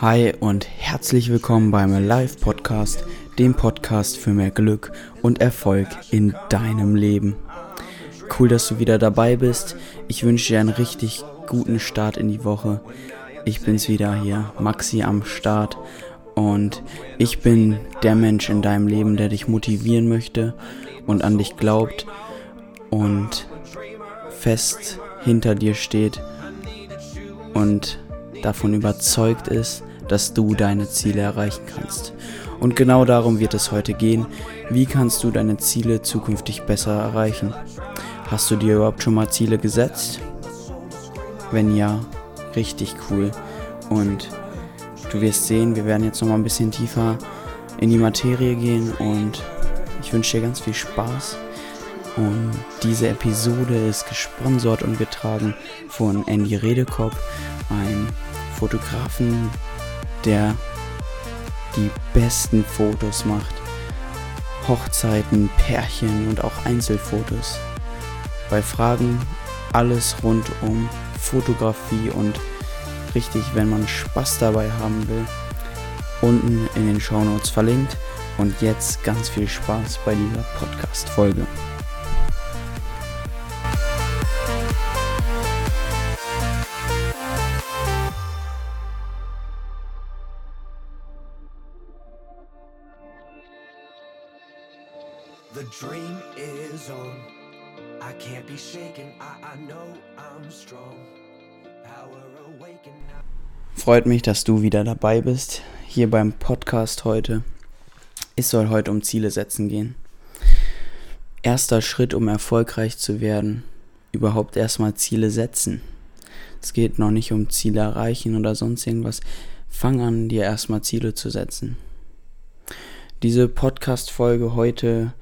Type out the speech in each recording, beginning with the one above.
Hi und herzlich willkommen beim Live Podcast, dem Podcast für mehr Glück und Erfolg in deinem Leben. Cool, dass du wieder dabei bist. Ich wünsche dir einen richtig guten Start in die Woche. Ich bin's wieder hier, Maxi am Start. Und ich bin der Mensch in deinem Leben, der dich motivieren möchte und an dich glaubt und fest hinter dir steht und davon überzeugt ist, dass du deine Ziele erreichen kannst. Und genau darum wird es heute gehen. Wie kannst du deine Ziele zukünftig besser erreichen? Hast du dir überhaupt schon mal Ziele gesetzt? Wenn ja, richtig cool. Und du wirst sehen, wir werden jetzt noch mal ein bisschen tiefer in die Materie gehen und ich wünsche dir ganz viel Spaß und diese Episode ist gesponsert und getragen von Andy Redekop, einem Fotografen, der die besten Fotos macht. Hochzeiten, Pärchen und auch Einzelfotos. Bei Fragen alles rund um Fotografie und richtig, wenn man Spaß dabei haben will, unten in den Shownotes verlinkt. Und jetzt ganz viel Spaß bei dieser Podcast-Folge. Freut mich, dass du wieder dabei bist, hier beim Podcast heute. Es soll heute um Ziele setzen gehen. Erster Schritt, um erfolgreich zu werden, überhaupt erstmal Ziele setzen. Es geht noch nicht um Ziele erreichen oder sonst irgendwas. Fang an, dir erstmal Ziele zu setzen. Diese Podcast-Folge heute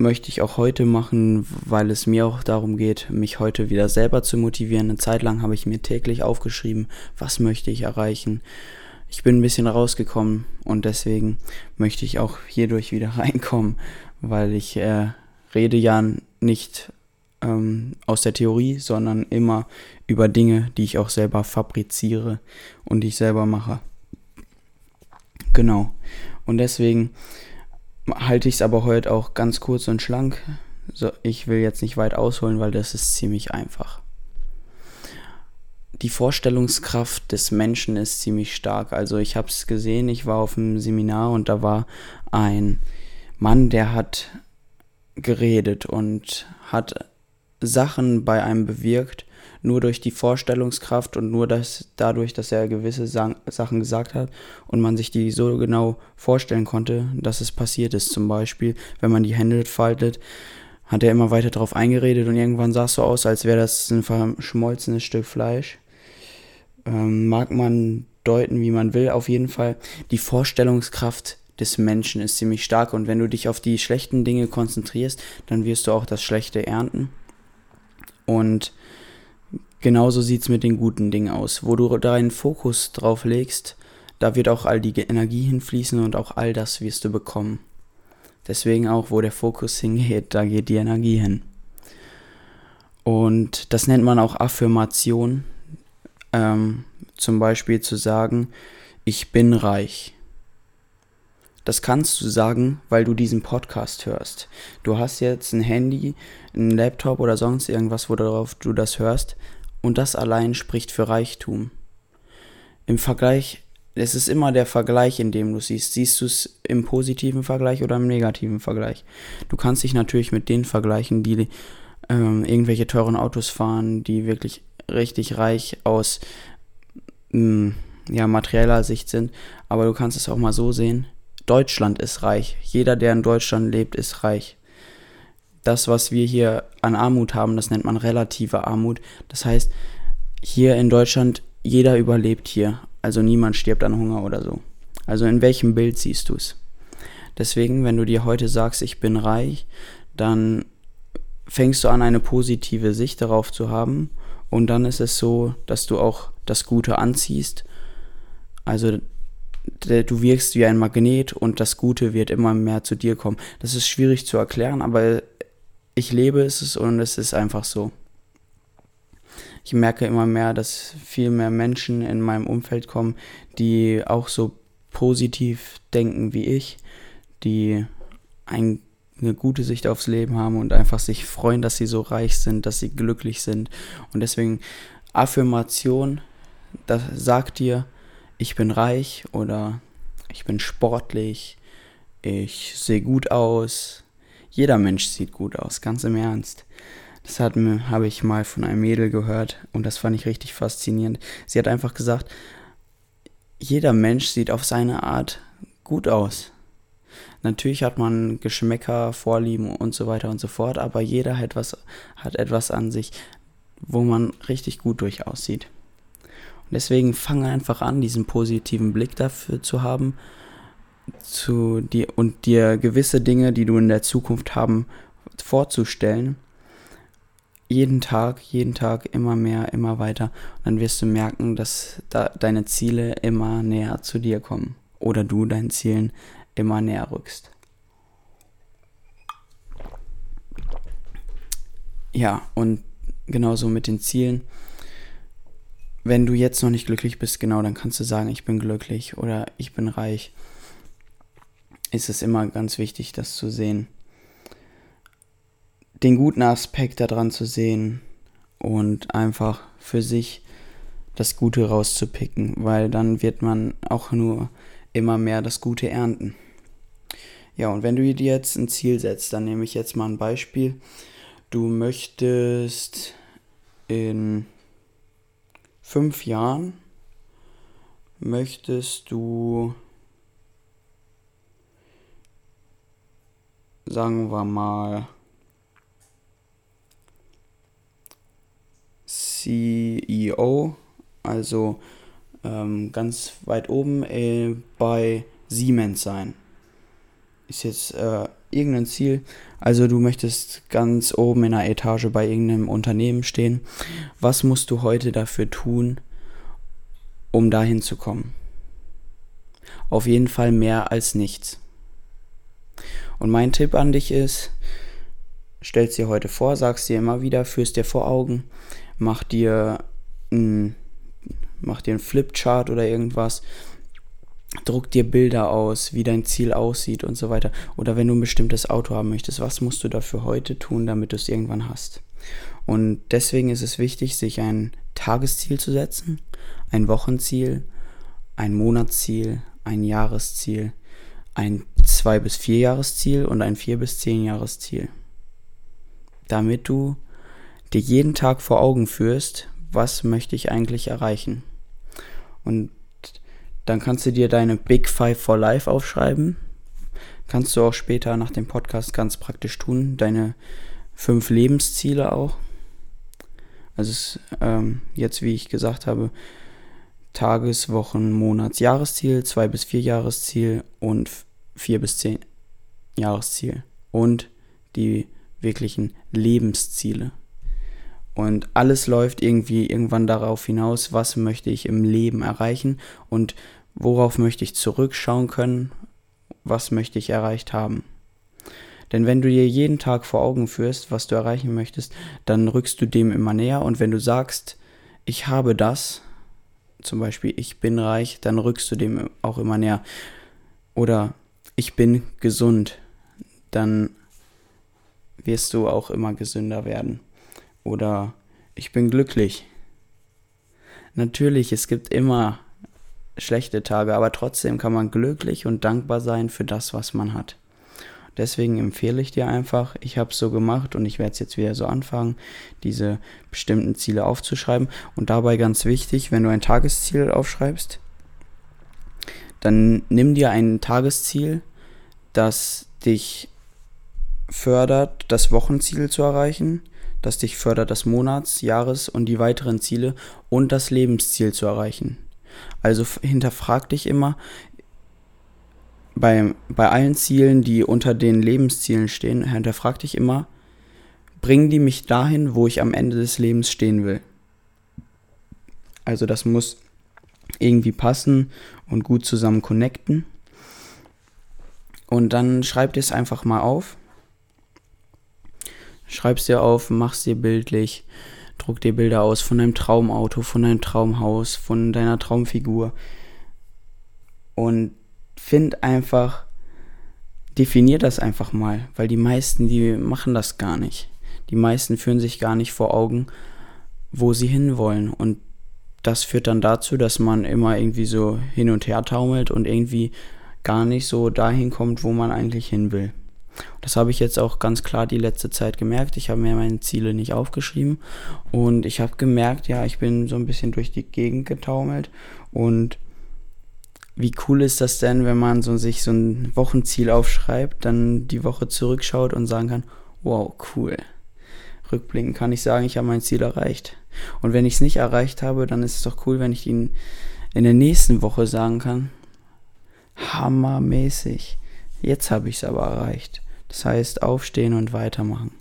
möchte ich auch heute machen, weil es mir auch darum geht, mich heute wieder selber zu motivieren. Eine Zeit lang habe ich mir täglich aufgeschrieben, was möchte ich erreichen. Ich bin ein bisschen rausgekommen und deswegen möchte ich auch hierdurch wieder reinkommen, weil ich äh, rede ja nicht ähm, aus der Theorie, sondern immer über Dinge, die ich auch selber fabriziere und die ich selber mache. Genau. Und deswegen halte ich es aber heute auch ganz kurz und schlank. So, ich will jetzt nicht weit ausholen, weil das ist ziemlich einfach. Die Vorstellungskraft des Menschen ist ziemlich stark. Also ich habe es gesehen, ich war auf einem Seminar und da war ein Mann, der hat geredet und hat Sachen bei einem bewirkt, nur durch die Vorstellungskraft und nur das, dadurch, dass er gewisse Sachen gesagt hat und man sich die so genau vorstellen konnte, dass es passiert ist. Zum Beispiel, wenn man die Hände faltet, hat er immer weiter darauf eingeredet und irgendwann sah es so aus, als wäre das ein verschmolzenes Stück Fleisch. Ähm, mag man deuten, wie man will, auf jeden Fall. Die Vorstellungskraft des Menschen ist ziemlich stark und wenn du dich auf die schlechten Dinge konzentrierst, dann wirst du auch das Schlechte ernten. Und genauso sieht es mit den guten Dingen aus. Wo du deinen Fokus drauf legst, da wird auch all die Energie hinfließen und auch all das wirst du bekommen. Deswegen auch, wo der Fokus hingeht, da geht die Energie hin. Und das nennt man auch Affirmation. Ähm, zum Beispiel zu sagen, ich bin reich. Das kannst du sagen, weil du diesen Podcast hörst. Du hast jetzt ein Handy, ein Laptop oder sonst irgendwas, worauf du das hörst. Und das allein spricht für Reichtum. Im Vergleich, es ist immer der Vergleich, in dem du siehst. Siehst du es im positiven Vergleich oder im negativen Vergleich? Du kannst dich natürlich mit denen vergleichen, die ähm, irgendwelche teuren Autos fahren, die wirklich richtig reich aus mh, mm, ja, materieller Sicht sind. Aber du kannst es auch mal so sehen Deutschland ist reich. Jeder, der in Deutschland lebt, ist reich. Das, was wir hier an Armut haben, das nennt man relative Armut. Das heißt, hier in Deutschland, jeder überlebt hier. Also niemand stirbt an Hunger oder so. Also in welchem Bild siehst du es? Deswegen, wenn du dir heute sagst, ich bin reich, dann fängst du an, eine positive Sicht darauf zu haben. Und dann ist es so, dass du auch das Gute anziehst. Also du wirkst wie ein Magnet und das Gute wird immer mehr zu dir kommen. Das ist schwierig zu erklären, aber ich lebe es und es ist einfach so. ich merke immer mehr, dass viel mehr Menschen in meinem Umfeld kommen, die auch so positiv denken wie ich, die ein, eine gute Sicht aufs Leben haben und einfach sich freuen, dass sie so reich sind, dass sie glücklich sind. Und deswegen Affirmation, das sagt dir, ich bin reich oder ich bin sportlich, ich sehe gut aus. Jeder Mensch sieht gut aus, ganz im Ernst. Das habe ich mal von einem Mädel gehört und das fand ich richtig faszinierend. Sie hat einfach gesagt, jeder Mensch sieht auf seine Art gut aus. Natürlich hat man Geschmäcker, Vorlieben und so weiter und so fort, aber jeder hat, was, hat etwas an sich, wo man richtig gut durch aussieht. Und deswegen fange einfach an, diesen positiven Blick dafür zu haben zu dir und dir gewisse Dinge, die du in der Zukunft haben, vorzustellen. Jeden Tag, jeden Tag immer mehr, immer weiter. Und dann wirst du merken, dass da deine Ziele immer näher zu dir kommen. Oder du deinen Zielen immer näher rückst. Ja, und genauso mit den Zielen. Wenn du jetzt noch nicht glücklich bist, genau, dann kannst du sagen, ich bin glücklich oder ich bin reich. Ist es immer ganz wichtig, das zu sehen. Den guten Aspekt daran zu sehen und einfach für sich das Gute rauszupicken, weil dann wird man auch nur immer mehr das Gute ernten. Ja, und wenn du dir jetzt ein Ziel setzt, dann nehme ich jetzt mal ein Beispiel. Du möchtest in fünf Jahren möchtest du, sagen wir mal, CEO, also ähm, ganz weit oben äh, bei Siemens sein. Ist jetzt äh, irgendein Ziel. Also du möchtest ganz oben in einer Etage bei irgendeinem Unternehmen stehen. Was musst du heute dafür tun, um dahin zu kommen? Auf jeden Fall mehr als nichts. Und mein Tipp an dich ist, stellst dir heute vor, sagst dir immer wieder, führst dir vor Augen, mach dir ein, mach dir ein Flipchart oder irgendwas, druck dir Bilder aus, wie dein Ziel aussieht und so weiter. Oder wenn du ein bestimmtes Auto haben möchtest, was musst du dafür heute tun, damit du es irgendwann hast? Und deswegen ist es wichtig, sich ein Tagesziel zu setzen, ein Wochenziel, ein Monatsziel, ein Jahresziel, ein zwei bis vier Jahresziel und ein vier bis zehn Jahresziel. Damit du dir jeden Tag vor Augen führst, was möchte ich eigentlich erreichen. Und dann kannst du dir deine Big Five for Life aufschreiben. Kannst du auch später nach dem Podcast ganz praktisch tun. Deine fünf Lebensziele auch. Also es, ähm, jetzt, wie ich gesagt habe, Tages-, Wochen-, Monats-, Jahresziel, zwei bis vier Jahresziel und vier bis zehn Jahresziel. Und die wirklichen Lebensziele. Und alles läuft irgendwie irgendwann darauf hinaus, was möchte ich im Leben erreichen und Worauf möchte ich zurückschauen können? Was möchte ich erreicht haben? Denn wenn du dir jeden Tag vor Augen führst, was du erreichen möchtest, dann rückst du dem immer näher. Und wenn du sagst, ich habe das, zum Beispiel ich bin reich, dann rückst du dem auch immer näher. Oder ich bin gesund, dann wirst du auch immer gesünder werden. Oder ich bin glücklich. Natürlich, es gibt immer schlechte Tage, aber trotzdem kann man glücklich und dankbar sein für das, was man hat. Deswegen empfehle ich dir einfach, ich habe es so gemacht und ich werde es jetzt wieder so anfangen, diese bestimmten Ziele aufzuschreiben. Und dabei ganz wichtig, wenn du ein Tagesziel aufschreibst, dann nimm dir ein Tagesziel, das dich fördert, das Wochenziel zu erreichen, das dich fördert, das Monats-, Jahres- und die weiteren Ziele und das Lebensziel zu erreichen. Also hinterfrag dich immer bei, bei allen Zielen, die unter den Lebenszielen stehen, hinterfrag dich immer, bringen die mich dahin, wo ich am Ende des Lebens stehen will. Also das muss irgendwie passen und gut zusammen connecten. Und dann schreib dir es einfach mal auf. Schreib's dir auf, mach's dir bildlich. Druck dir Bilder aus von deinem Traumauto, von deinem Traumhaus, von deiner Traumfigur. Und find einfach, definier das einfach mal, weil die meisten, die machen das gar nicht. Die meisten führen sich gar nicht vor Augen, wo sie hinwollen. Und das führt dann dazu, dass man immer irgendwie so hin und her taumelt und irgendwie gar nicht so dahin kommt, wo man eigentlich hin will. Das habe ich jetzt auch ganz klar die letzte Zeit gemerkt. Ich habe mir meine Ziele nicht aufgeschrieben und ich habe gemerkt, ja, ich bin so ein bisschen durch die Gegend getaumelt und wie cool ist das denn, wenn man so sich so ein Wochenziel aufschreibt, dann die Woche zurückschaut und sagen kann, wow, cool. Rückblickend kann ich sagen, ich habe mein Ziel erreicht. Und wenn ich es nicht erreicht habe, dann ist es doch cool, wenn ich ihn in der nächsten Woche sagen kann, hammermäßig. Jetzt habe ich es aber erreicht. Das heißt, aufstehen und weitermachen.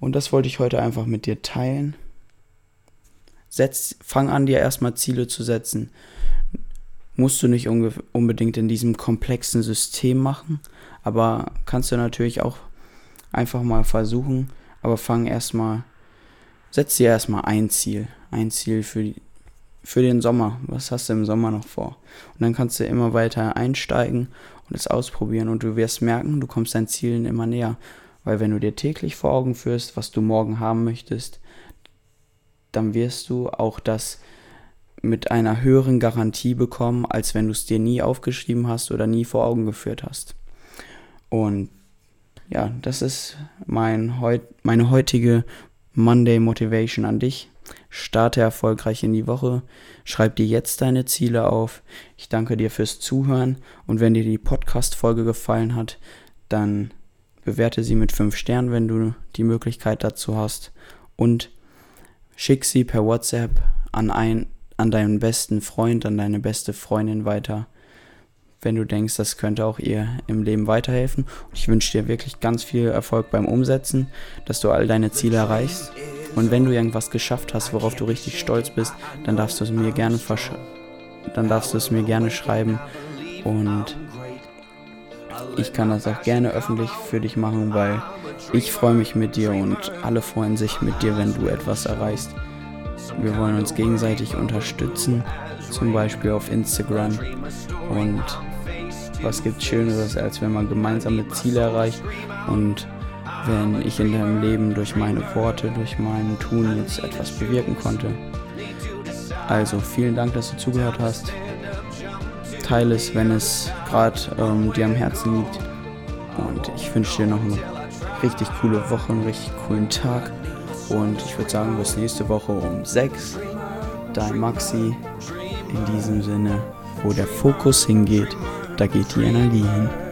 Und das wollte ich heute einfach mit dir teilen. Setz, fang an, dir erstmal Ziele zu setzen. Musst du nicht unbedingt in diesem komplexen System machen, aber kannst du natürlich auch einfach mal versuchen. Aber fang erstmal, setz dir erstmal ein Ziel. Ein Ziel für die, für den Sommer. Was hast du im Sommer noch vor? Und dann kannst du immer weiter einsteigen und es ausprobieren und du wirst merken, du kommst deinen Zielen immer näher. Weil wenn du dir täglich vor Augen führst, was du morgen haben möchtest, dann wirst du auch das mit einer höheren Garantie bekommen, als wenn du es dir nie aufgeschrieben hast oder nie vor Augen geführt hast. Und ja, das ist mein heut, meine heutige Monday Motivation an dich. Starte erfolgreich in die Woche. Schreib dir jetzt deine Ziele auf. Ich danke dir fürs Zuhören und wenn dir die Podcast-Folge gefallen hat, dann bewerte sie mit 5 Sternen, wenn du die Möglichkeit dazu hast und schick sie per WhatsApp an, ein, an deinen besten Freund, an deine beste Freundin weiter, wenn du denkst, das könnte auch ihr im Leben weiterhelfen. Und ich wünsche dir wirklich ganz viel Erfolg beim Umsetzen, dass du all deine Ziele erreichst und wenn du irgendwas geschafft hast, worauf du richtig stolz bist, dann darfst du es mir gerne dann darfst du es mir gerne schreiben und ich kann das auch gerne öffentlich für dich machen, weil ich freue mich mit dir und alle freuen sich mit dir, wenn du etwas erreichst. Wir wollen uns gegenseitig unterstützen, zum Beispiel auf Instagram. Und was gibt Schöneres, als wenn man gemeinsame Ziele erreicht und wenn ich in deinem Leben durch meine Worte, durch mein Tun jetzt etwas bewirken konnte. Also vielen Dank, dass du zugehört hast. Teile es, wenn es gerade ähm, dir am Herzen liegt. Und ich wünsche dir noch eine richtig coole Woche, einen richtig coolen Tag. Und ich würde sagen, bis nächste Woche um 6. Dein Maxi. In diesem Sinne, wo der Fokus hingeht, da geht die Energie hin.